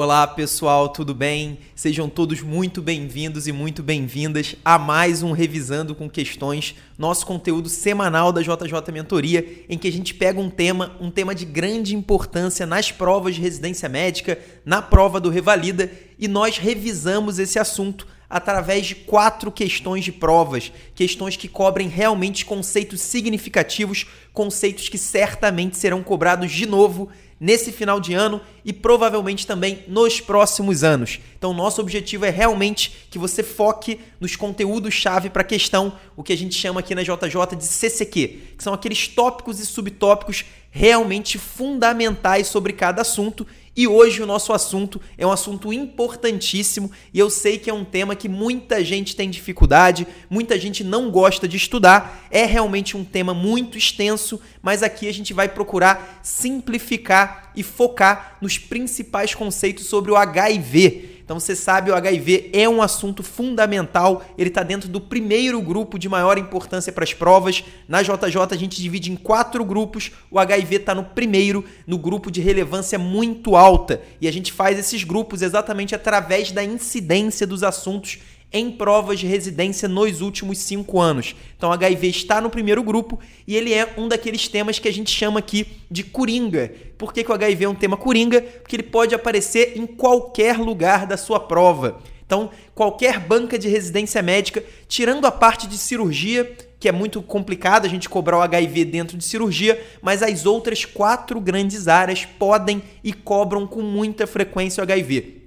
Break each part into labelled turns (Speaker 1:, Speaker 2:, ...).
Speaker 1: Olá pessoal, tudo bem? Sejam todos muito bem-vindos e muito bem-vindas a mais um Revisando com Questões, nosso conteúdo semanal da JJ Mentoria, em que a gente pega um tema, um tema de grande importância nas provas de residência médica, na prova do Revalida, e nós revisamos esse assunto através de quatro questões de provas, questões que cobrem realmente conceitos significativos, conceitos que certamente serão cobrados de novo nesse final de ano e provavelmente também nos próximos anos. Então, nosso objetivo é realmente que você foque nos conteúdos-chave para a questão, o que a gente chama aqui na JJ de CCQ, que são aqueles tópicos e subtópicos realmente fundamentais sobre cada assunto e hoje o nosso assunto é um assunto importantíssimo e eu sei que é um tema que muita gente tem dificuldade, muita gente não gosta de estudar. É realmente um tema muito extenso, mas aqui a gente vai procurar simplificar e focar nos principais conceitos sobre o HIV. Então você sabe, o HIV é um assunto fundamental, ele está dentro do primeiro grupo de maior importância para as provas. Na JJ a gente divide em quatro grupos, o HIV está no primeiro, no grupo de relevância muito alta. E a gente faz esses grupos exatamente através da incidência dos assuntos em provas de residência nos últimos cinco anos. Então, HIV está no primeiro grupo e ele é um daqueles temas que a gente chama aqui de coringa. Por que, que o HIV é um tema coringa? Porque ele pode aparecer em qualquer lugar da sua prova. Então, qualquer banca de residência médica, tirando a parte de cirurgia, que é muito complicado a gente cobrar o HIV dentro de cirurgia, mas as outras quatro grandes áreas podem e cobram com muita frequência o HIV.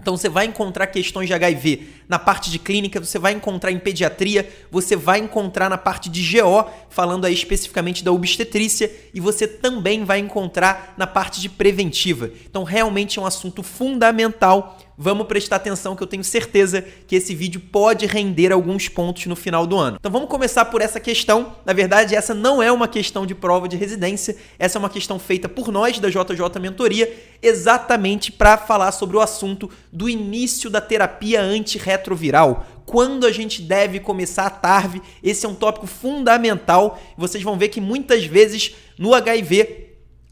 Speaker 1: Então você vai encontrar questões de HIV na parte de clínica, você vai encontrar em pediatria, você vai encontrar na parte de GO, falando aí especificamente da obstetrícia, e você também vai encontrar na parte de preventiva. Então realmente é um assunto fundamental vamos prestar atenção que eu tenho certeza que esse vídeo pode render alguns pontos no final do ano. Então vamos começar por essa questão. Na verdade, essa não é uma questão de prova de residência, essa é uma questão feita por nós da JJ Mentoria, exatamente para falar sobre o assunto do início da terapia antirretroviral. Quando a gente deve começar a TARV, esse é um tópico fundamental. Vocês vão ver que muitas vezes no HIV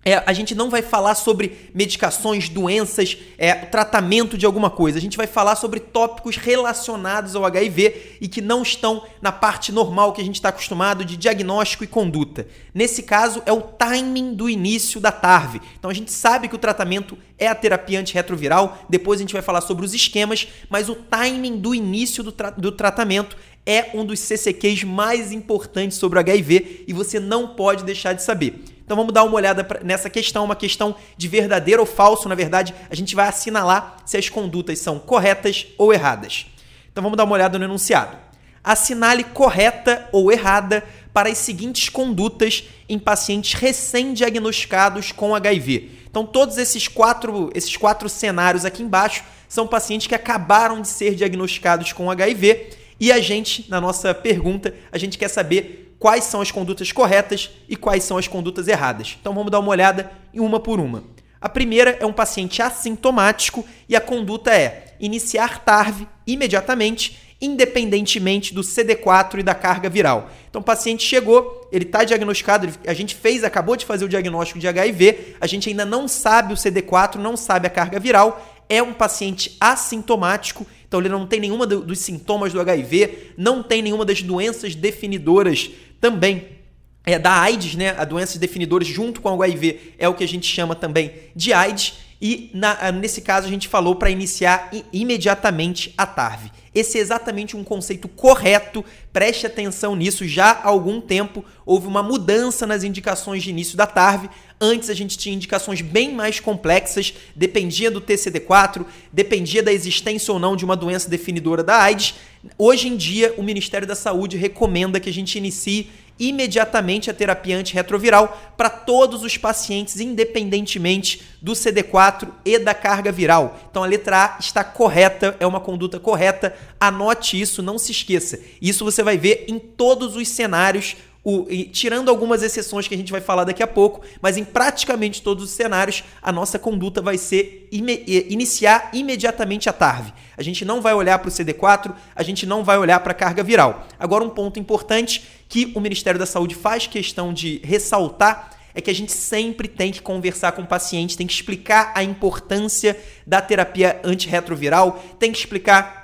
Speaker 1: é, a gente não vai falar sobre medicações, doenças, é, tratamento de alguma coisa. A gente vai falar sobre tópicos relacionados ao HIV e que não estão na parte normal que a gente está acostumado de diagnóstico e conduta. Nesse caso, é o timing do início da TARV. Então a gente sabe que o tratamento é a terapia antirretroviral, depois a gente vai falar sobre os esquemas, mas o timing do início do, tra do tratamento é um dos CCQs mais importantes sobre o HIV e você não pode deixar de saber. Então vamos dar uma olhada nessa questão, uma questão de verdadeiro ou falso. Na verdade, a gente vai assinalar se as condutas são corretas ou erradas. Então vamos dar uma olhada no enunciado. Assinale correta ou errada para as seguintes condutas em pacientes recém-diagnosticados com HIV. Então todos esses quatro, esses quatro cenários aqui embaixo são pacientes que acabaram de ser diagnosticados com HIV e a gente, na nossa pergunta, a gente quer saber quais são as condutas corretas e quais são as condutas erradas. Então vamos dar uma olhada em uma por uma. A primeira é um paciente assintomático e a conduta é iniciar TARV imediatamente, independentemente do CD4 e da carga viral. Então o paciente chegou, ele está diagnosticado, a gente fez, acabou de fazer o diagnóstico de HIV, a gente ainda não sabe o CD4, não sabe a carga viral, é um paciente assintomático, então ele não tem nenhuma dos sintomas do HIV, não tem nenhuma das doenças definidoras também é, da AIDS, né? A doença definidora junto com o HIV é o que a gente chama também de AIDS. E na, nesse caso a gente falou para iniciar imediatamente a TARV. Esse é exatamente um conceito correto, preste atenção nisso. Já há algum tempo houve uma mudança nas indicações de início da TARV. Antes a gente tinha indicações bem mais complexas, dependia do TCD4, dependia da existência ou não de uma doença definidora da AIDS. Hoje em dia, o Ministério da Saúde recomenda que a gente inicie imediatamente a terapia antirretroviral para todos os pacientes, independentemente do CD4 e da carga viral. Então a letra A está correta, é uma conduta correta. Anote isso, não se esqueça. Isso você vai ver em todos os cenários o, tirando algumas exceções que a gente vai falar daqui a pouco, mas em praticamente todos os cenários, a nossa conduta vai ser ime iniciar imediatamente a TARV. A gente não vai olhar para o CD4, a gente não vai olhar para a carga viral. Agora, um ponto importante que o Ministério da Saúde faz questão de ressaltar é que a gente sempre tem que conversar com o paciente, tem que explicar a importância da terapia antirretroviral, tem que explicar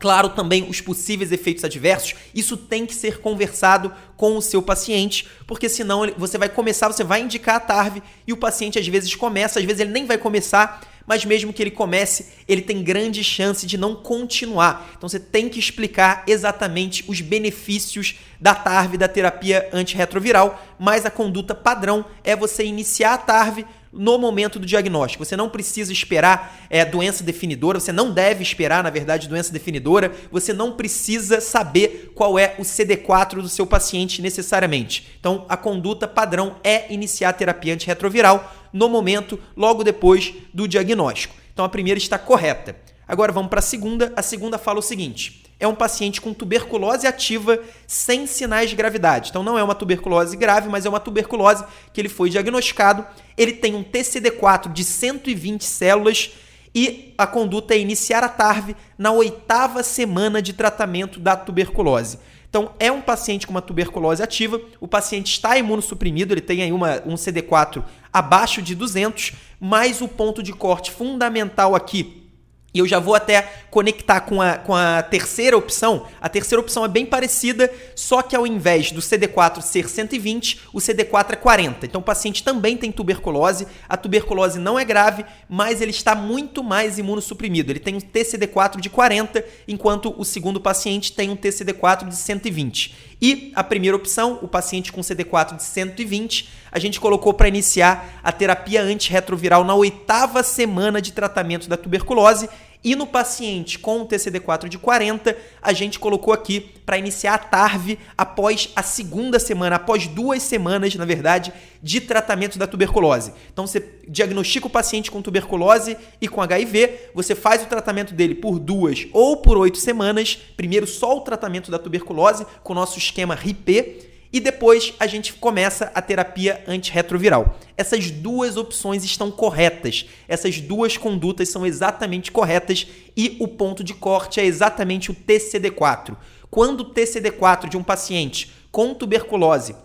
Speaker 1: Claro, também os possíveis efeitos adversos, isso tem que ser conversado com o seu paciente, porque senão você vai começar, você vai indicar a TARV e o paciente às vezes começa, às vezes ele nem vai começar, mas mesmo que ele comece, ele tem grande chance de não continuar. Então você tem que explicar exatamente os benefícios da TARV, da terapia antirretroviral, mas a conduta padrão é você iniciar a TARV no momento do diagnóstico. Você não precisa esperar é, doença definidora, você não deve esperar, na verdade, doença definidora, você não precisa saber qual é o CD4 do seu paciente necessariamente. Então, a conduta padrão é iniciar a terapia antirretroviral no momento, logo depois do diagnóstico. Então, a primeira está correta. Agora vamos para a segunda. A segunda fala o seguinte: é um paciente com tuberculose ativa sem sinais de gravidade. Então não é uma tuberculose grave, mas é uma tuberculose que ele foi diagnosticado. Ele tem um TCD4 de 120 células e a conduta é iniciar a TARV na oitava semana de tratamento da tuberculose. Então, é um paciente com uma tuberculose ativa, o paciente está imunossuprimido, ele tem aí uma, um CD4 abaixo de 200, mas o ponto de corte fundamental aqui e eu já vou até conectar com a, com a terceira opção. A terceira opção é bem parecida, só que ao invés do CD4 ser 120, o CD4 é 40. Então o paciente também tem tuberculose. A tuberculose não é grave, mas ele está muito mais imunossuprimido. Ele tem um TCD4 de 40, enquanto o segundo paciente tem um TCD4 de 120. E a primeira opção, o paciente com CD4 de 120, a gente colocou para iniciar a terapia antirretroviral na oitava semana de tratamento da tuberculose e no paciente com TCD4 de 40, a gente colocou aqui para iniciar a TARV após a segunda semana, após duas semanas, na verdade, de tratamento da tuberculose. Então você diagnostica o paciente com tuberculose e com HIV, você faz o tratamento dele por duas ou por oito semanas. Primeiro só o tratamento da tuberculose com o nosso esquema RIP e depois a gente começa a terapia antirretroviral. Essas duas opções estão corretas. Essas duas condutas são exatamente corretas e o ponto de corte é exatamente o TCD4. Quando o TCD4 de um paciente com tuberculose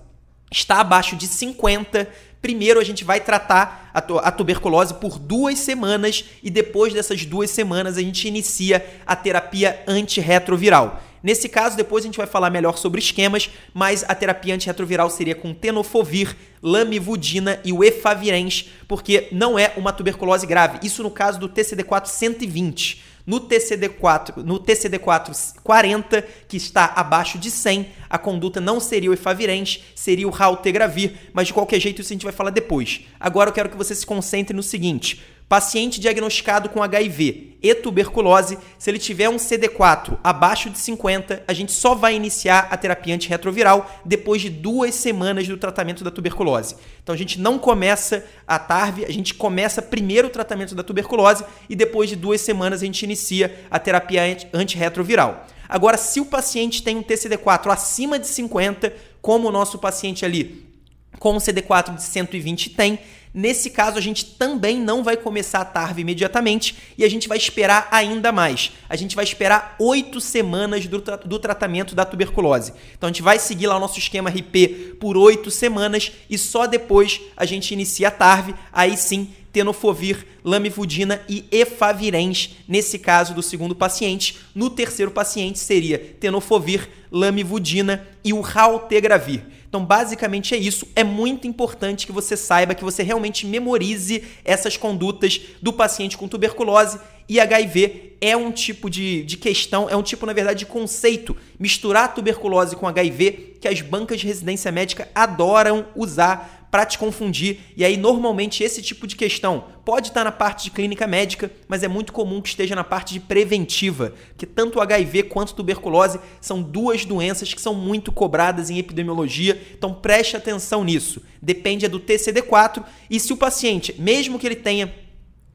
Speaker 1: está abaixo de 50, primeiro a gente vai tratar a, tuberculose por duas semanas e depois dessas duas semanas a gente inicia a terapia antirretroviral. Nesse caso, depois a gente vai falar melhor sobre esquemas, mas a terapia antirretroviral seria com tenofovir, lamivudina e o efavirenz, porque não é uma tuberculose grave. Isso no caso do TCD4 120. No TCD4, no TCD4 40, que está abaixo de 100, a conduta não seria o efavirenz, seria o raltegravir, mas de qualquer jeito isso a gente vai falar depois. Agora eu quero que você se concentre no seguinte: Paciente diagnosticado com HIV e tuberculose, se ele tiver um CD4 abaixo de 50, a gente só vai iniciar a terapia antirretroviral depois de duas semanas do tratamento da tuberculose. Então a gente não começa a TARV, a gente começa primeiro o tratamento da tuberculose e depois de duas semanas a gente inicia a terapia antirretroviral. Agora, se o paciente tem um TCD4 acima de 50, como o nosso paciente ali com um CD4 de 120 tem, Nesse caso, a gente também não vai começar a TARV imediatamente e a gente vai esperar ainda mais. A gente vai esperar oito semanas do, tra do tratamento da tuberculose. Então, a gente vai seguir lá o nosso esquema RP por oito semanas e só depois a gente inicia a TARV. Aí sim, tenofovir, lamivudina e efavirenz, nesse caso do segundo paciente. No terceiro paciente seria tenofovir, lamivudina e o raltegravir. Então, basicamente é isso. É muito importante que você saiba, que você realmente memorize essas condutas do paciente com tuberculose e HIV é um tipo de, de questão, é um tipo, na verdade, de conceito. Misturar tuberculose com HIV, que as bancas de residência médica adoram usar para te confundir. E aí, normalmente, esse tipo de questão pode estar na parte de clínica médica, mas é muito comum que esteja na parte de preventiva, que tanto HIV quanto tuberculose são duas doenças que são muito cobradas em epidemiologia. Então, preste atenção nisso. Depende é do TCD4 e se o paciente, mesmo que ele tenha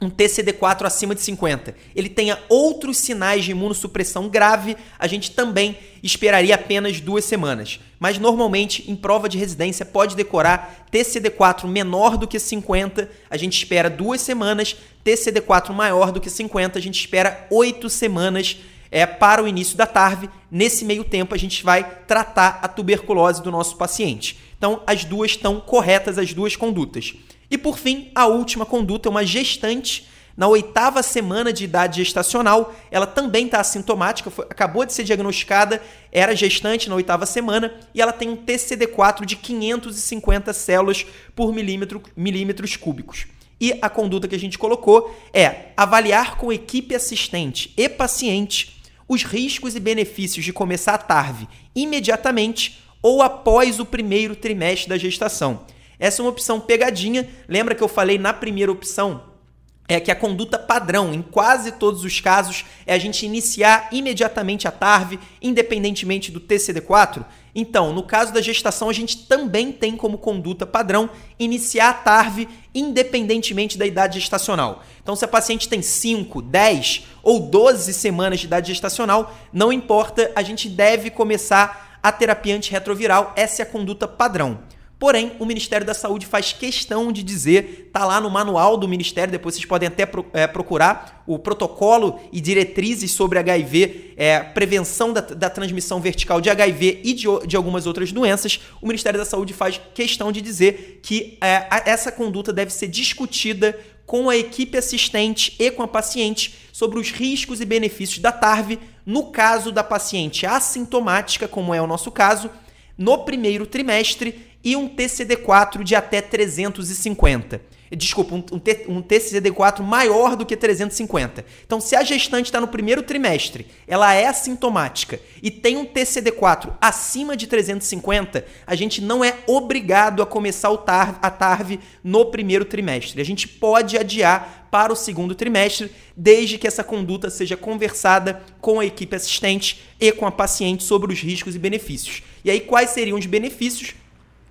Speaker 1: um TCD4 acima de 50, ele tenha outros sinais de imunossupressão grave, a gente também esperaria apenas duas semanas. Mas normalmente, em prova de residência, pode decorar TCD4 menor do que 50, a gente espera duas semanas, TCD4 maior do que 50, a gente espera oito semanas é, para o início da TARV. Nesse meio tempo, a gente vai tratar a tuberculose do nosso paciente. Então, as duas estão corretas, as duas condutas. E por fim, a última conduta é uma gestante na oitava semana de idade gestacional, ela também está assintomática, foi, acabou de ser diagnosticada, era gestante na oitava semana e ela tem um TCD4 de 550 células por milímetro, milímetros cúbicos. E a conduta que a gente colocou é avaliar com equipe assistente e paciente os riscos e benefícios de começar a TARV imediatamente ou após o primeiro trimestre da gestação. Essa é uma opção pegadinha. Lembra que eu falei na primeira opção é que a conduta padrão, em quase todos os casos, é a gente iniciar imediatamente a TARV, independentemente do TCD4. Então, no caso da gestação, a gente também tem como conduta padrão iniciar a TARV independentemente da idade gestacional. Então, se a paciente tem 5, 10 ou 12 semanas de idade gestacional, não importa, a gente deve começar a terapia antirretroviral. Essa é a conduta padrão. Porém, o Ministério da Saúde faz questão de dizer, tá lá no manual do Ministério, depois vocês podem até é, procurar o protocolo e diretrizes sobre HIV, é, prevenção da, da, transmissão vertical de HIV e de, de, algumas outras doenças. O Ministério da Saúde faz questão de dizer que é, essa conduta deve ser discutida com a equipe assistente e com a paciente sobre os riscos e benefícios da TARV no caso da paciente assintomática, como é o nosso caso, no primeiro trimestre e um TCD4 de até 350. Desculpa, um, um, TCD4 maior do que 350. Então, se a gestante está no primeiro trimestre, ela é assintomática e tem um TCD4 acima de 350, a gente não é obrigado a começar o TARV, a TARV no primeiro trimestre. A gente pode adiar para o segundo trimestre, desde que essa conduta seja conversada com a equipe assistente e com a paciente sobre os riscos e benefícios. E aí, quais seriam os benefícios?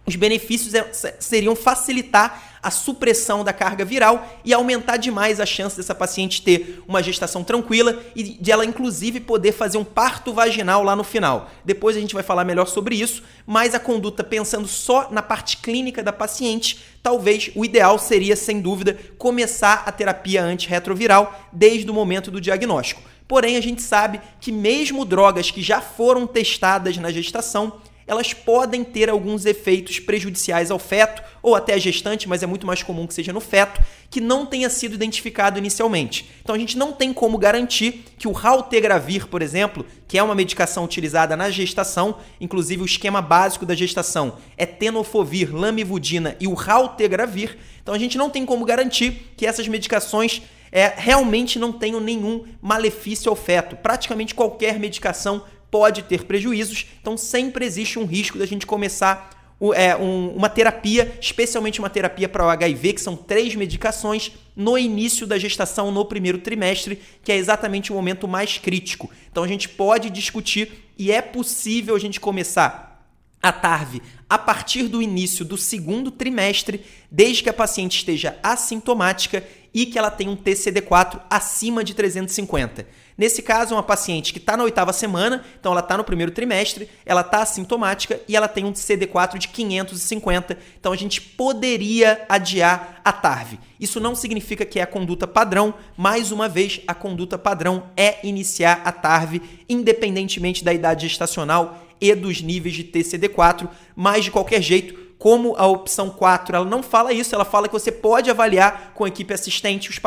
Speaker 1: Os benefícios é, seriam facilitar a supressão da carga viral e aumentar demais a chance dessa paciente ter uma gestação tranquila e de ela, inclusive, poder fazer um parto vaginal lá no final. Depois a gente vai falar melhor sobre isso, mas a conduta, pensando só na parte clínica da paciente, talvez o ideal seria, sem dúvida, começar a terapia antirretroviral desde o momento do diagnóstico. Porém, a gente sabe que mesmo drogas que já foram testadas na gestação, elas podem ter alguns efeitos prejudiciais ao feto ou até à gestante, mas é muito mais comum que seja no feto, que não tenha sido identificado inicialmente. Então a gente não tem como garantir que o raltegravir, por exemplo, que é uma medicação utilizada na gestação, inclusive o esquema básico da gestação é tenofovir, lamivudina e o raltegravir. Então a gente não tem como garantir que essas medicações é, realmente não tenham nenhum malefício ao feto. Praticamente qualquer medicação pode ter prejuízos, então sempre existe um risco da gente começar é, um, uma terapia, especialmente uma terapia para o HIV, que são três medicações, no início da gestação, no primeiro trimestre, que é exatamente o momento mais crítico. Então a gente pode discutir e é possível a gente começar a TARV a partir do início do segundo trimestre, desde que a paciente esteja assintomática e que ela tenha um TCD4 acima de 350. Nesse caso, é uma paciente que está na oitava semana, então ela está no primeiro trimestre, ela está assintomática e ela tem um CD4 de 550, então a gente poderia adiar a TARV. Isso não significa que é a conduta padrão, mais uma vez, a conduta padrão é iniciar a TARV, independentemente da idade gestacional e dos níveis de TCD4, mas de qualquer jeito, como a opção 4 ela não fala isso, ela fala que você pode avaliar com a equipe assistente os,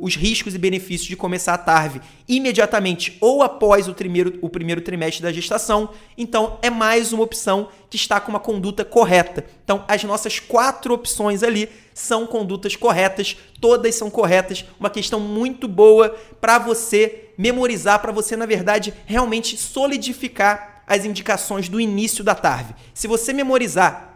Speaker 1: os riscos e benefícios de começar a TARV imediatamente ou após o primeiro, o primeiro trimestre da gestação. Então, é mais uma opção que está com uma conduta correta. Então, as nossas quatro opções ali são condutas corretas, todas são corretas. Uma questão muito boa para você memorizar, para você, na verdade, realmente solidificar as indicações do início da TARV. Se você memorizar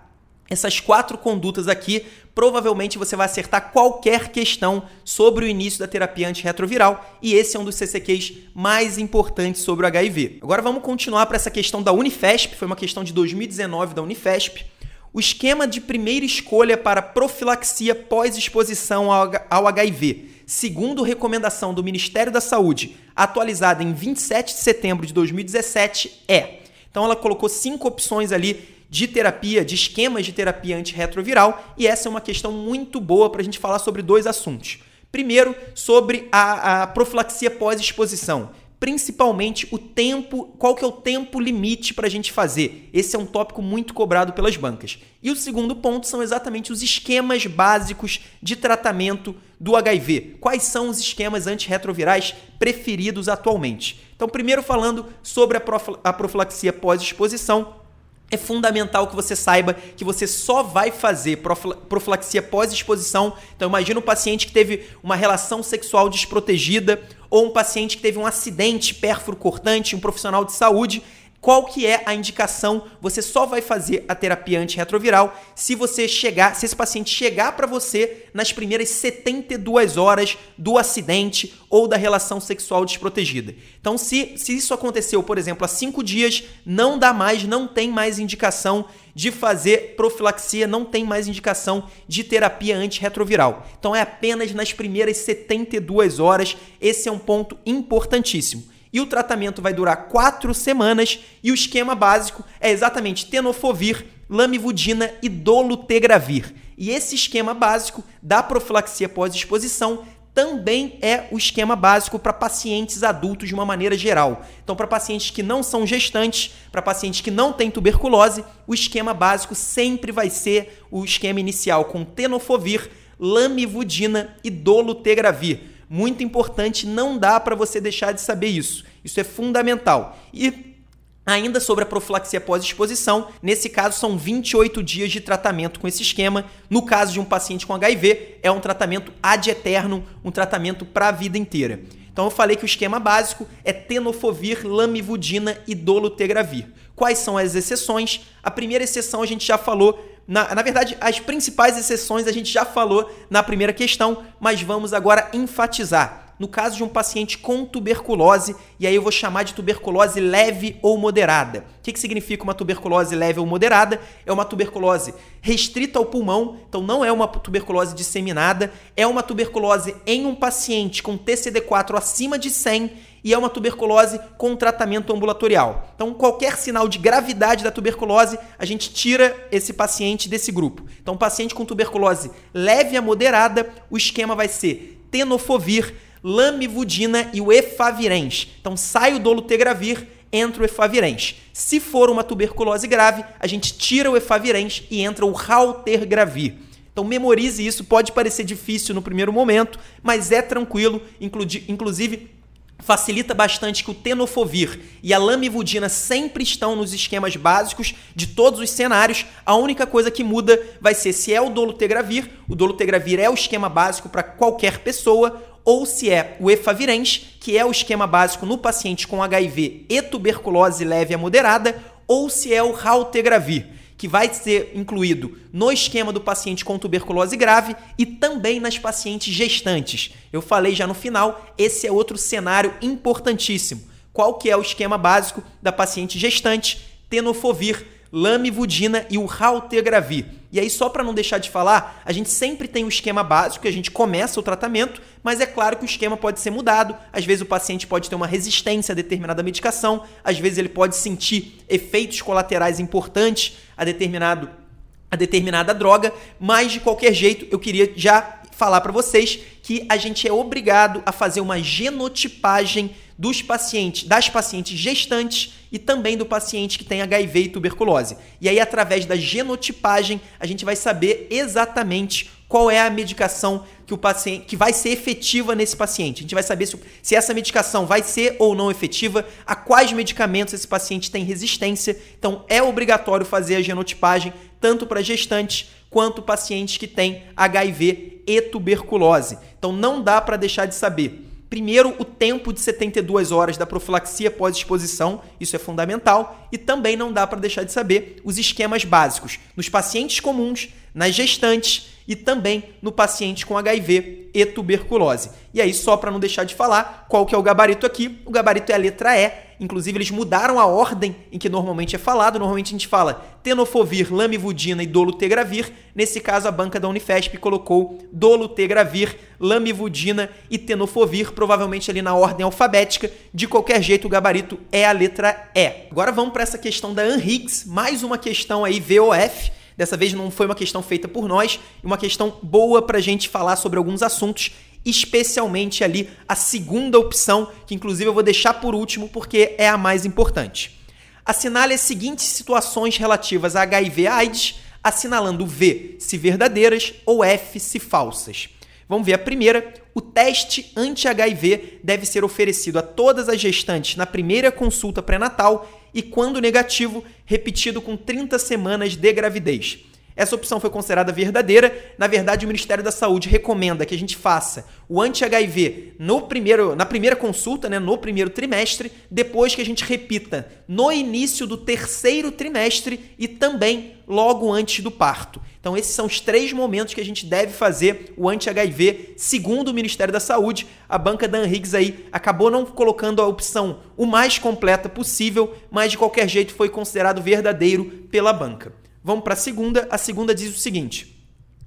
Speaker 1: essas quatro condutas aqui, provavelmente você vai acertar qualquer questão sobre o início da terapia antirretroviral e esse é um dos CCQs mais importantes sobre o HIV. Agora vamos continuar para essa questão da Unifesp, foi uma questão de 2019 da Unifesp. O esquema de primeira escolha para profilaxia pós-exposição ao HIV, segundo recomendação do Ministério da Saúde, atualizada em 27 de setembro de 2017, é. Então ela colocou cinco opções ali de terapia, de esquemas de terapia antirretroviral, e essa é uma questão muito boa para a gente falar sobre dois assuntos. Primeiro, sobre a, a profilaxia pós-exposição. principalmente o tempo, qual que é o tempo limite para a gente fazer. Esse é um tópico muito cobrado pelas bancas. E o segundo ponto são exatamente os esquemas básicos de tratamento do HIV. Quais são os esquemas antirretrovirais preferidos atualmente? Então, primeiro falando sobre a profilaxia pós-exposição, é fundamental que você saiba que você só vai fazer profilaxia pós-exposição. Então, imagina um paciente que teve uma relação sexual desprotegida ou um paciente que teve um acidente pérfuro cortante, um profissional de saúde qual que é a indicação? Você só vai fazer a terapia antirretroviral se você chegar, se esse paciente chegar para você nas primeiras 72 horas do acidente ou da relação sexual desprotegida. Então, se, se isso aconteceu, por exemplo, há cinco dias, não dá mais, não tem mais indicação de fazer profilaxia, não tem mais indicação de terapia antirretroviral. Então, é apenas nas primeiras 72 horas. Esse é um ponto importantíssimo e o tratamento vai durar quatro semanas e o esquema básico é exatamente tenofovir, lamivudina e dolutegravir. E esse esquema básico da profilaxia pós-exposição também é o esquema básico para pacientes adultos de uma maneira geral. Então, para pacientes que não são gestantes, para pacientes que não têm tuberculose, o esquema básico sempre vai ser o esquema inicial com tenofovir, lamivudina e dolutegravir muito importante, não dá para você deixar de saber isso. Isso é fundamental. E Ainda sobre a profilaxia pós-exposição, nesse caso são 28 dias de tratamento com esse esquema. No caso de um paciente com HIV, é um tratamento ad eterno, um tratamento para a vida inteira. Então eu falei que o esquema básico é tenofovir, lamivudina e dolutegravir. Quais são as exceções? A primeira exceção a gente já falou na, na verdade, as principais exceções a gente já falou na primeira questão, mas vamos agora enfatizar no caso de um paciente com tuberculose, e aí eu vou chamar de tuberculose leve ou moderada. O que, que significa uma tuberculose leve ou moderada? É uma tuberculose restrita ao pulmão, então não é uma tuberculose disseminada, é uma tuberculose em um paciente com TCD4 acima de 100 e é uma tuberculose com tratamento ambulatorial. Então, qualquer sinal de gravidade da tuberculose, a gente tira esse paciente desse grupo. Então, paciente com tuberculose leve a moderada, o esquema vai ser tenofovir, lamivudina e o efavirenz. Então sai o dolutegravir, entra o efavirenz. Se for uma tuberculose grave, a gente tira o efavirenz e entra o raltergravir. Então memorize isso, pode parecer difícil no primeiro momento, mas é tranquilo, inclusive facilita bastante que o tenofovir e a lamivudina sempre estão nos esquemas básicos de todos os cenários. A única coisa que muda vai ser se é o dolutegravir, o dolutegravir é o esquema básico para qualquer pessoa, ou se é o efavirenz, que é o esquema básico no paciente com HIV e tuberculose leve a moderada, ou se é o raltegravir, que vai ser incluído no esquema do paciente com tuberculose grave e também nas pacientes gestantes. Eu falei já no final, esse é outro cenário importantíssimo. Qual que é o esquema básico da paciente gestante? Tenofovir lamivudina e o raltegravir. E aí, só para não deixar de falar, a gente sempre tem um esquema básico que a gente começa o tratamento, mas é claro que o esquema pode ser mudado. Às vezes o paciente pode ter uma resistência a determinada medicação, às vezes ele pode sentir efeitos colaterais importantes a determinado a determinada droga, mas de qualquer jeito eu queria já falar para vocês que a gente é obrigado a fazer uma genotipagem dos pacientes, das pacientes gestantes e também do paciente que tem HIV e tuberculose. E aí, através da genotipagem, a gente vai saber exatamente qual é a medicação que o paciente que vai ser efetiva nesse paciente. A gente vai saber se, se essa medicação vai ser ou não efetiva, a quais medicamentos esse paciente tem resistência. Então, é obrigatório fazer a genotipagem tanto para gestantes quanto pacientes que têm HIV e tuberculose. Então, não dá para deixar de saber Primeiro, o tempo de 72 horas da profilaxia pós-exposição, isso é fundamental, e também não dá para deixar de saber os esquemas básicos nos pacientes comuns, nas gestantes e também no paciente com HIV e tuberculose. E aí, só para não deixar de falar, qual que é o gabarito aqui? O gabarito é a letra E, Inclusive, eles mudaram a ordem em que normalmente é falado. Normalmente a gente fala tenofovir, lamivudina e dolutegravir. Nesse caso, a banca da Unifesp colocou dolutegravir, lamivudina e tenofovir, provavelmente ali na ordem alfabética. De qualquer jeito, o gabarito é a letra E. Agora vamos para essa questão da Anhiggs, mais uma questão aí VOF. Dessa vez não foi uma questão feita por nós, uma questão boa para a gente falar sobre alguns assuntos especialmente ali a segunda opção, que inclusive eu vou deixar por último porque é a mais importante. Assinale as seguintes situações relativas a HIV/AIDS, assinalando V se verdadeiras ou F se falsas. Vamos ver a primeira. O teste anti-HIV deve ser oferecido a todas as gestantes na primeira consulta pré-natal e, quando negativo, repetido com 30 semanas de gravidez. Essa opção foi considerada verdadeira. Na verdade, o Ministério da Saúde recomenda que a gente faça o anti-HIV no primeiro, na primeira consulta, né, no primeiro trimestre, depois que a gente repita no início do terceiro trimestre e também logo antes do parto. Então, esses são os três momentos que a gente deve fazer o anti-HIV, segundo o Ministério da Saúde. A banca da Anrigues aí acabou não colocando a opção o mais completa possível, mas de qualquer jeito foi considerado verdadeiro pela banca. Vamos para a segunda. A segunda diz o seguinte: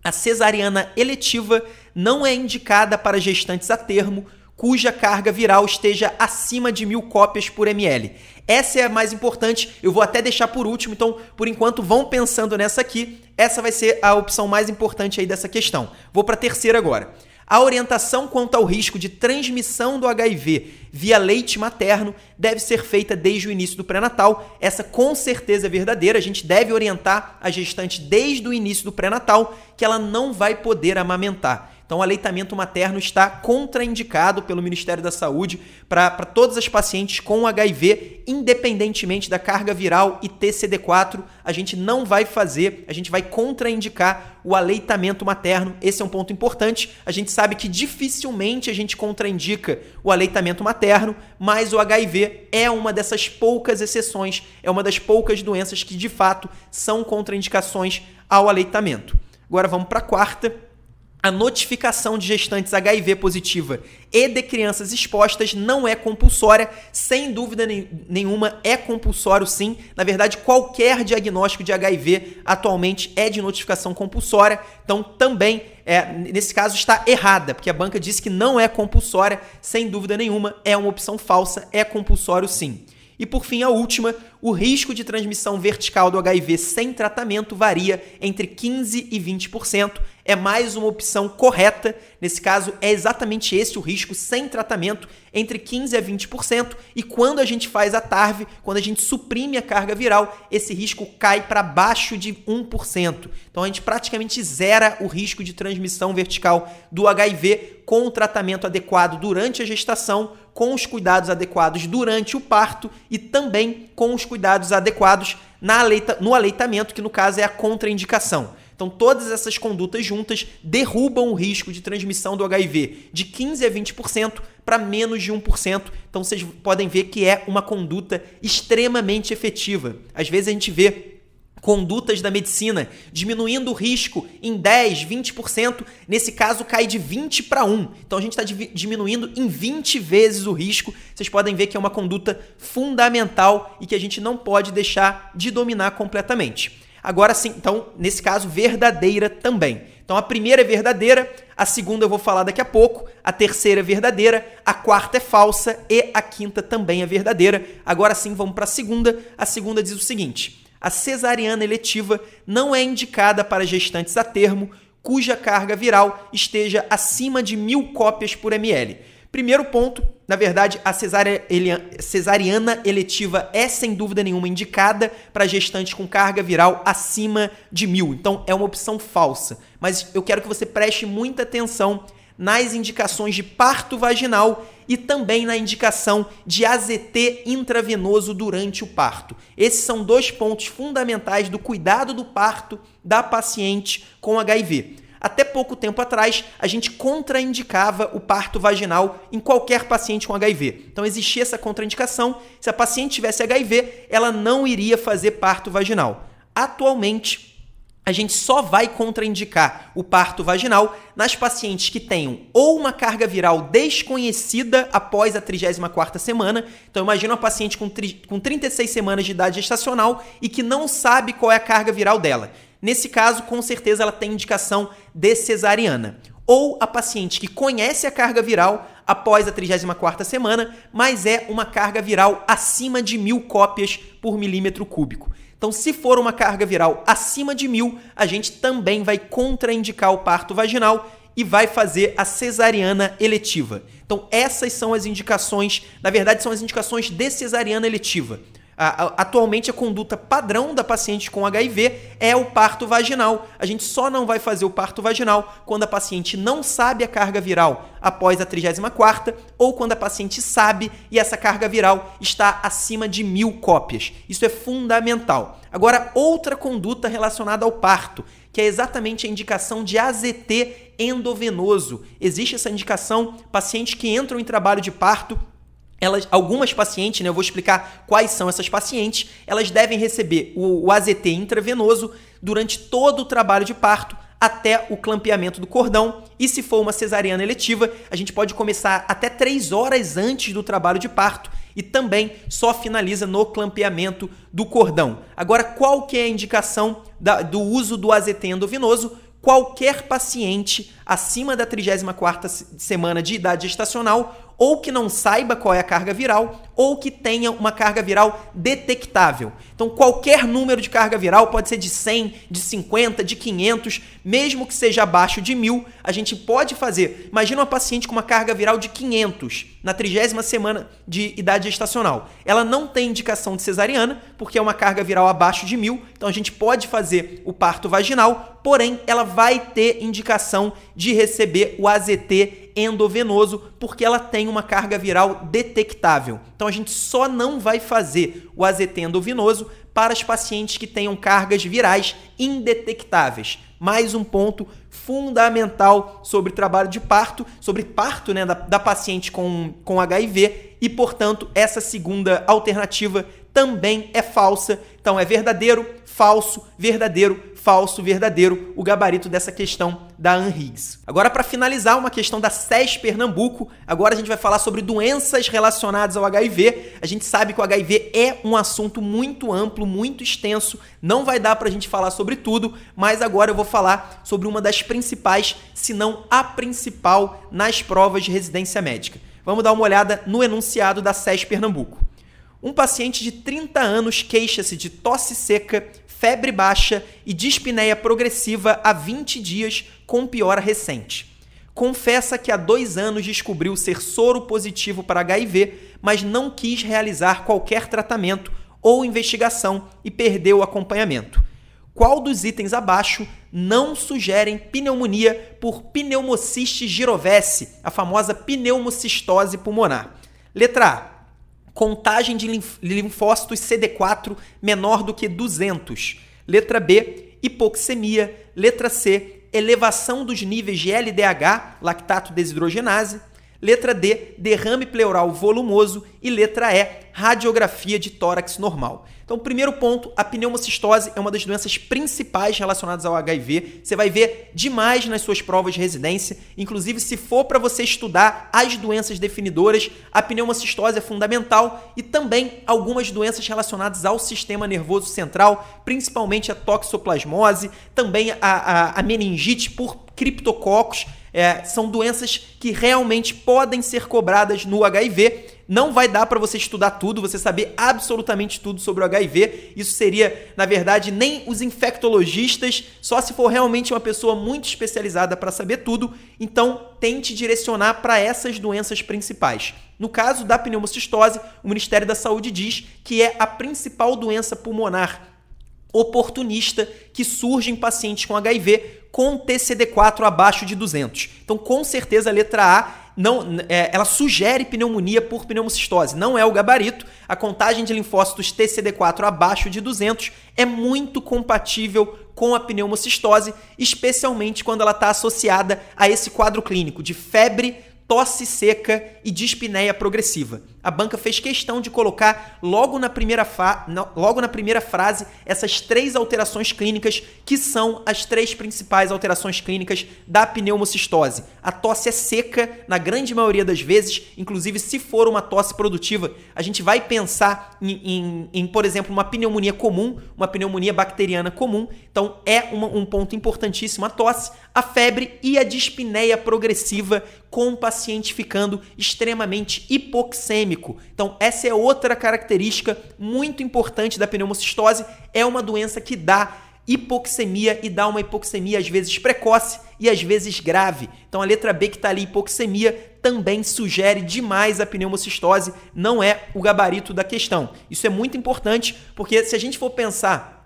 Speaker 1: a cesariana eletiva não é indicada para gestantes a termo cuja carga viral esteja acima de mil cópias por ml. Essa é a mais importante, eu vou até deixar por último, então, por enquanto, vão pensando nessa aqui. Essa vai ser a opção mais importante aí dessa questão. Vou para a terceira agora. A orientação quanto ao risco de transmissão do HIV via leite materno deve ser feita desde o início do pré-natal. Essa com certeza é verdadeira. A gente deve orientar a gestante desde o início do pré-natal que ela não vai poder amamentar. Então, o aleitamento materno está contraindicado pelo Ministério da Saúde para todas as pacientes com HIV, independentemente da carga viral e TCD4. A gente não vai fazer, a gente vai contraindicar o aleitamento materno. Esse é um ponto importante. A gente sabe que dificilmente a gente contraindica o aleitamento materno, mas o HIV é uma dessas poucas exceções, é uma das poucas doenças que de fato são contraindicações ao aleitamento. Agora vamos para a quarta a notificação de gestantes HIV positiva e de crianças expostas não é compulsória, sem dúvida nenhuma é compulsório sim. Na verdade, qualquer diagnóstico de HIV atualmente é de notificação compulsória, então também é, nesse caso está errada, porque a banca disse que não é compulsória, sem dúvida nenhuma, é uma opção falsa, é compulsório sim. E por fim, a última, o risco de transmissão vertical do HIV sem tratamento varia entre 15% e 20%. É mais uma opção correta. Nesse caso, é exatamente esse o risco sem tratamento, entre 15% a 20%. E quando a gente faz a TARV, quando a gente suprime a carga viral, esse risco cai para baixo de 1%. Então a gente praticamente zera o risco de transmissão vertical do HIV com o tratamento adequado durante a gestação, com os cuidados adequados durante o parto e também com os cuidados adequados na aleita, no aleitamento, que no caso é a contraindicação. Então, todas essas condutas juntas derrubam o risco de transmissão do HIV de 15% a 20% para menos de 1%. Então, vocês podem ver que é uma conduta extremamente efetiva. Às vezes a gente vê condutas da medicina, diminuindo o risco em 10, 20%, nesse caso cai de 20 para 1. Então a gente está diminuindo em 20 vezes o risco. Vocês podem ver que é uma conduta fundamental e que a gente não pode deixar de dominar completamente. Agora sim, então, nesse caso, verdadeira também. Então a primeira é verdadeira, a segunda eu vou falar daqui a pouco, a terceira é verdadeira, a quarta é falsa e a quinta também é verdadeira. Agora sim, vamos para a segunda. A segunda diz o seguinte: a cesariana eletiva não é indicada para gestantes a termo cuja carga viral esteja acima de mil cópias por ml. Primeiro ponto, na verdade, a cesariana eletiva é sem dúvida nenhuma indicada para gestantes com carga viral acima de mil. Então é uma opção falsa. Mas eu quero que você preste muita atenção nas indicações de parto vaginal e também na indicação de AZT intravenoso durante o parto. Esses são dois pontos fundamentais do cuidado do parto da paciente com HIV. Até pouco tempo atrás, a gente contraindicava o parto vaginal em qualquer paciente com HIV. Então existia essa contraindicação. Se a paciente tivesse HIV, ela não iria fazer parto vaginal. Atualmente, a gente só vai contraindicar o parto vaginal nas pacientes que tenham ou uma carga viral desconhecida após a 34ª semana. Então imagina uma paciente com, com 36 semanas de idade gestacional e que não sabe qual é a carga viral dela. Nesse caso, com certeza ela tem indicação de cesariana. Ou a paciente que conhece a carga viral após a 34ª semana, mas é uma carga viral acima de mil cópias por milímetro cúbico. Então, se for uma carga viral acima de mil, a gente também vai contraindicar o parto vaginal e vai fazer a cesariana eletiva. Então, essas são as indicações, na verdade, são as indicações de cesariana eletiva. Atualmente, a conduta padrão da paciente com HIV é o parto vaginal. A gente só não vai fazer o parto vaginal quando a paciente não sabe a carga viral após a 34 ou quando a paciente sabe e essa carga viral está acima de mil cópias. Isso é fundamental. Agora, outra conduta relacionada ao parto, que é exatamente a indicação de AZT endovenoso. Existe essa indicação, pacientes que entram em trabalho de parto elas, algumas pacientes, né, eu vou explicar quais são essas pacientes, elas devem receber o, o AZT intravenoso durante todo o trabalho de parto até o clampeamento do cordão. E se for uma cesariana eletiva, a gente pode começar até 3 horas antes do trabalho de parto e também só finaliza no clampeamento do cordão. Agora, qual que é a indicação da, do uso do AZT endovenoso? Qualquer paciente acima da 34ª semana de idade gestacional ou que não saiba qual é a carga viral, ou que tenha uma carga viral detectável. Então, qualquer número de carga viral pode ser de 100, de 50, de 500, mesmo que seja abaixo de 1000, a gente pode fazer. Imagina uma paciente com uma carga viral de 500 na trigésima semana de idade gestacional. Ela não tem indicação de cesariana, porque é uma carga viral abaixo de 1000, então a gente pode fazer o parto vaginal, porém ela vai ter indicação de receber o AZT endovenoso, porque ela tem uma carga viral detectável. Então a gente só não vai fazer o AZT endovenoso para os pacientes que tenham cargas virais indetectáveis. Mais um ponto fundamental sobre trabalho de parto, sobre parto né, da, da paciente com, com HIV, e portanto, essa segunda alternativa também é falsa. Então é verdadeiro, falso, verdadeiro, falso, verdadeiro, o gabarito dessa questão da ANRIGS. Agora, para finalizar, uma questão da SES Pernambuco, agora a gente vai falar sobre doenças relacionadas ao HIV. A gente sabe que o HIV é um assunto muito amplo, muito extenso, não vai dar para a gente falar sobre tudo, mas agora eu vou falar sobre uma das principais, se não a principal, nas provas de residência médica. Vamos dar uma olhada no enunciado da SES Pernambuco. Um paciente de 30 anos queixa-se de tosse seca, febre baixa e dispneia progressiva há 20 dias com piora recente. Confessa que há dois anos descobriu ser soro positivo para HIV, mas não quis realizar qualquer tratamento ou investigação e perdeu o acompanhamento. Qual dos itens abaixo não sugerem pneumonia por pneumociste girovese, a famosa pneumocistose pulmonar? Letra A contagem de linfócitos CD4 menor do que 200. Letra B, hipoxemia. Letra C, elevação dos níveis de LDH, lactato desidrogenase. Letra D, derrame pleural volumoso. E letra E, radiografia de tórax normal. Então, primeiro ponto, a pneumocistose é uma das doenças principais relacionadas ao HIV. Você vai ver demais nas suas provas de residência. Inclusive, se for para você estudar as doenças definidoras, a pneumocistose é fundamental e também algumas doenças relacionadas ao sistema nervoso central, principalmente a toxoplasmose, também a, a, a meningite por criptococos. É, são doenças que realmente podem ser cobradas no HIV não vai dar para você estudar tudo, você saber absolutamente tudo sobre o HIV. Isso seria, na verdade, nem os infectologistas, só se for realmente uma pessoa muito especializada para saber tudo. Então, tente direcionar para essas doenças principais. No caso da pneumocistose, o Ministério da Saúde diz que é a principal doença pulmonar oportunista que surge em pacientes com HIV com TCD4 abaixo de 200. Então, com certeza, a letra A não, é, ela sugere pneumonia por pneumocistose. Não é o gabarito. A contagem de linfócitos TCD4 abaixo de 200 é muito compatível com a pneumocistose, especialmente quando ela está associada a esse quadro clínico de febre, tosse seca e dispneia progressiva. A banca fez questão de colocar logo na primeira, logo na primeira frase essas três alterações clínicas que são as três principais alterações clínicas da pneumocistose. A tosse é seca na grande maioria das vezes, inclusive se for uma tosse produtiva, a gente vai pensar em, em, em por exemplo, uma pneumonia comum, uma pneumonia bacteriana comum. Então é uma, um ponto importantíssimo a tosse, a febre e a dispneia progressiva com o paciente ficando extremamente hipoxêmico. Então, essa é outra característica muito importante da pneumocistose, é uma doença que dá hipoxemia e dá uma hipoxemia às vezes precoce e às vezes grave. Então a letra B que está ali, hipoxemia, também sugere demais a pneumocistose, não é o gabarito da questão. Isso é muito importante, porque se a gente for pensar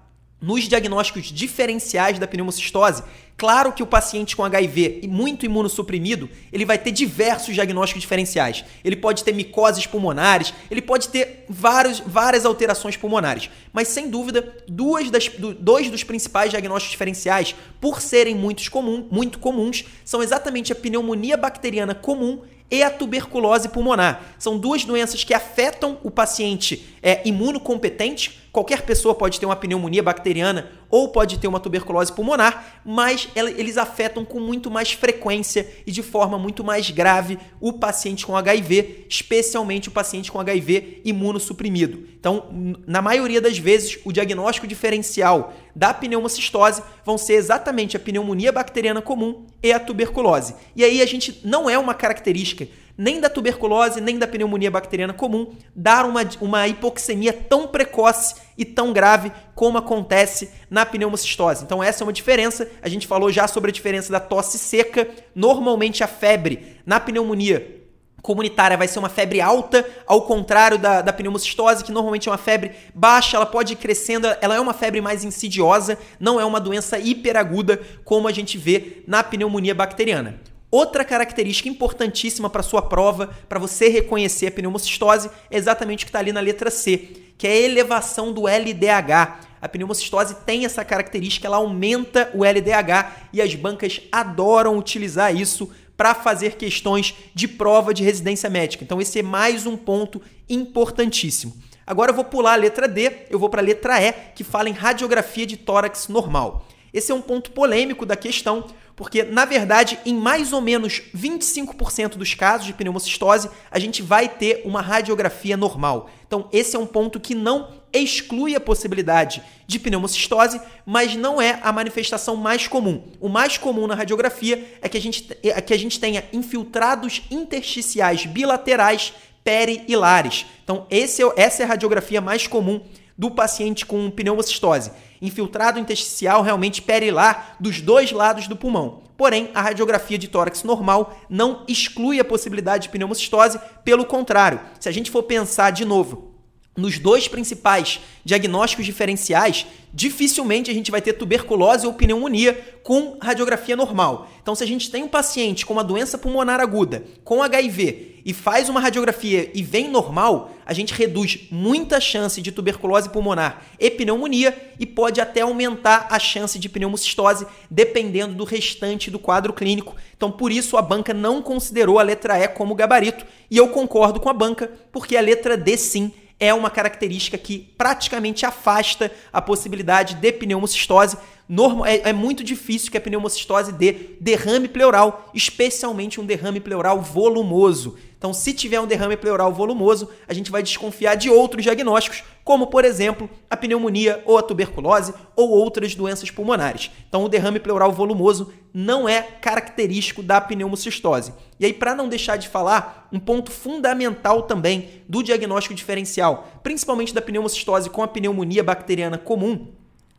Speaker 1: nos diagnósticos diferenciais da pneumocistose, claro que o paciente com HIV e muito imunossuprimido, ele vai ter diversos diagnósticos diferenciais. Ele pode ter micoses pulmonares, ele pode ter vários, várias alterações pulmonares. Mas, sem dúvida, duas das, do, dois dos principais diagnósticos diferenciais, por serem muitos comum, muito comuns, são exatamente a pneumonia bacteriana comum e a tuberculose pulmonar. São duas doenças que afetam o paciente é, imunocompetente. Qualquer pessoa pode ter uma pneumonia bacteriana ou pode ter uma tuberculose pulmonar, mas eles afetam com muito mais frequência e de forma muito mais grave o paciente com HIV, especialmente o paciente com HIV imunossuprimido. Então, na maioria das vezes, o diagnóstico diferencial da pneumocistose vão ser exatamente a pneumonia bacteriana comum e a tuberculose. E aí a gente não é uma característica nem da tuberculose, nem da pneumonia bacteriana comum, dar uma, uma hipoxemia tão precoce e tão grave como acontece na pneumocistose. Então essa é uma diferença. A gente falou já sobre a diferença da tosse seca. Normalmente a febre na pneumonia comunitária vai ser uma febre alta, ao contrário da, da pneumocistose, que normalmente é uma febre baixa, ela pode ir crescendo, ela é uma febre mais insidiosa, não é uma doença hiperaguda como a gente vê na pneumonia bacteriana. Outra característica importantíssima para sua prova, para você reconhecer a pneumocistose, é exatamente o que está ali na letra C, que é a elevação do LDH. A pneumocistose tem essa característica, ela aumenta o LDH e as bancas adoram utilizar isso para fazer questões de prova de residência médica. Então esse é mais um ponto importantíssimo. Agora eu vou pular a letra D, eu vou para a letra E, que fala em radiografia de tórax normal. Esse é um ponto polêmico da questão, porque, na verdade, em mais ou menos 25% dos casos de pneumocistose, a gente vai ter uma radiografia normal. Então, esse é um ponto que não exclui a possibilidade de pneumocistose, mas não é a manifestação mais comum. O mais comum na radiografia é que a gente, é que a gente tenha infiltrados intersticiais bilaterais peri-hilares. Então, é, essa é a radiografia mais comum do paciente com pneumocistose infiltrado intersticial realmente perilar dos dois lados do pulmão. Porém, a radiografia de tórax normal não exclui a possibilidade de pneumocistose, pelo contrário, se a gente for pensar de novo nos dois principais diagnósticos diferenciais, dificilmente a gente vai ter tuberculose ou pneumonia com radiografia normal. Então, se a gente tem um paciente com uma doença pulmonar aguda, com HIV, e faz uma radiografia e vem normal, a gente reduz muita chance de tuberculose pulmonar e pneumonia e pode até aumentar a chance de pneumocistose, dependendo do restante do quadro clínico. Então, por isso, a banca não considerou a letra E como gabarito, e eu concordo com a banca, porque a letra D sim é uma característica que praticamente afasta a possibilidade de pneumocistose. Normal, é, é, muito difícil que a pneumocistose dê derrame pleural, especialmente um derrame pleural volumoso. Então, se tiver um derrame pleural volumoso, a gente vai desconfiar de outros diagnósticos, como, por exemplo, a pneumonia ou a tuberculose ou outras doenças pulmonares. Então, o derrame pleural volumoso não é característico da pneumocistose. E aí, para não deixar de falar, um ponto fundamental também do diagnóstico diferencial, principalmente da pneumocistose com a pneumonia bacteriana comum,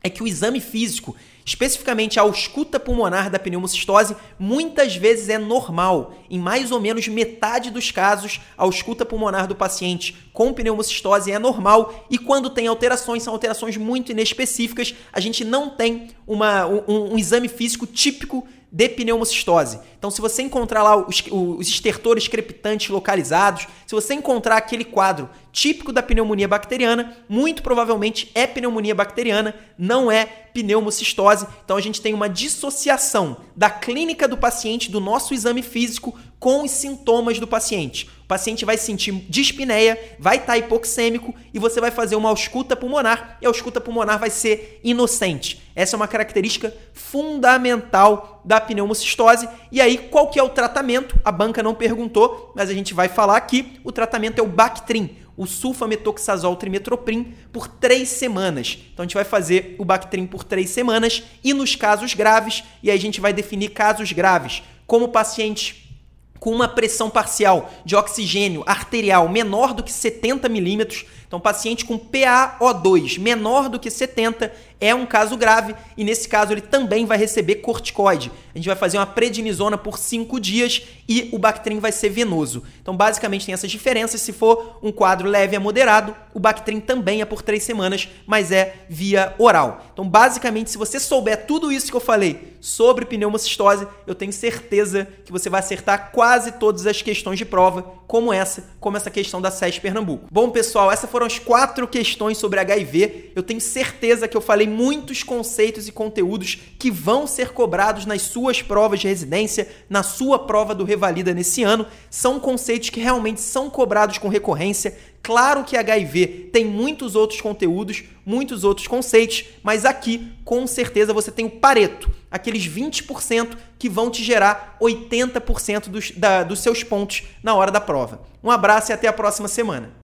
Speaker 1: é que o exame físico, especificamente a ausculta pulmonar da pneumocistose, muitas vezes é normal. Em mais ou menos metade dos casos, a ausculta pulmonar do paciente com pneumocistose é normal e quando tem alterações, são alterações muito inespecíficas, a gente não tem uma, um, um exame físico típico de pneumocistose. Então, se você encontrar lá os, os estertores crepitantes localizados, se você encontrar aquele quadro típico da pneumonia bacteriana, muito provavelmente é pneumonia bacteriana, não é pneumocistose. Então, a gente tem uma dissociação da clínica do paciente, do nosso exame físico, com os sintomas do paciente. O paciente vai sentir dispneia, vai estar tá hipoxêmico e você vai fazer uma ausculta pulmonar e a ausculta pulmonar vai ser inocente. Essa é uma característica fundamental da pneumocistose. E aí, qual que é o tratamento? A banca não perguntou, mas a gente vai falar aqui. O tratamento é o Bactrim, o sulfametoxazol trimetoprim por três semanas. Então a gente vai fazer o Bactrim por três semanas e nos casos graves, e aí a gente vai definir casos graves, como pacientes com uma pressão parcial de oxigênio arterial menor do que 70 milímetros. Então Então, paciente com PaO2 menor do que 70 é um caso grave e nesse caso ele também vai receber corticoide. A gente vai fazer uma prednisona por 5 dias e o Bactrim vai ser venoso. Então, basicamente tem essas diferenças. Se for um quadro leve a moderado, o Bactrim também é por 3 semanas, mas é via oral. Então, basicamente, se você souber tudo isso que eu falei sobre pneumocistose, eu tenho certeza que você vai acertar quase todas as questões de prova, como essa, como essa questão da SES Pernambuco. Bom, pessoal, essas foram as quatro questões sobre HIV. Eu tenho certeza que eu falei muitos conceitos e conteúdos que vão ser cobrados nas suas provas de residência, na sua prova do Revalida nesse ano. São conceitos que realmente são cobrados com recorrência. Claro que HIV tem muitos outros conteúdos, muitos outros conceitos, mas aqui com certeza você tem o Pareto, aqueles 20% que vão te gerar 80% dos, da, dos seus pontos na hora da prova. Um abraço e até a próxima semana.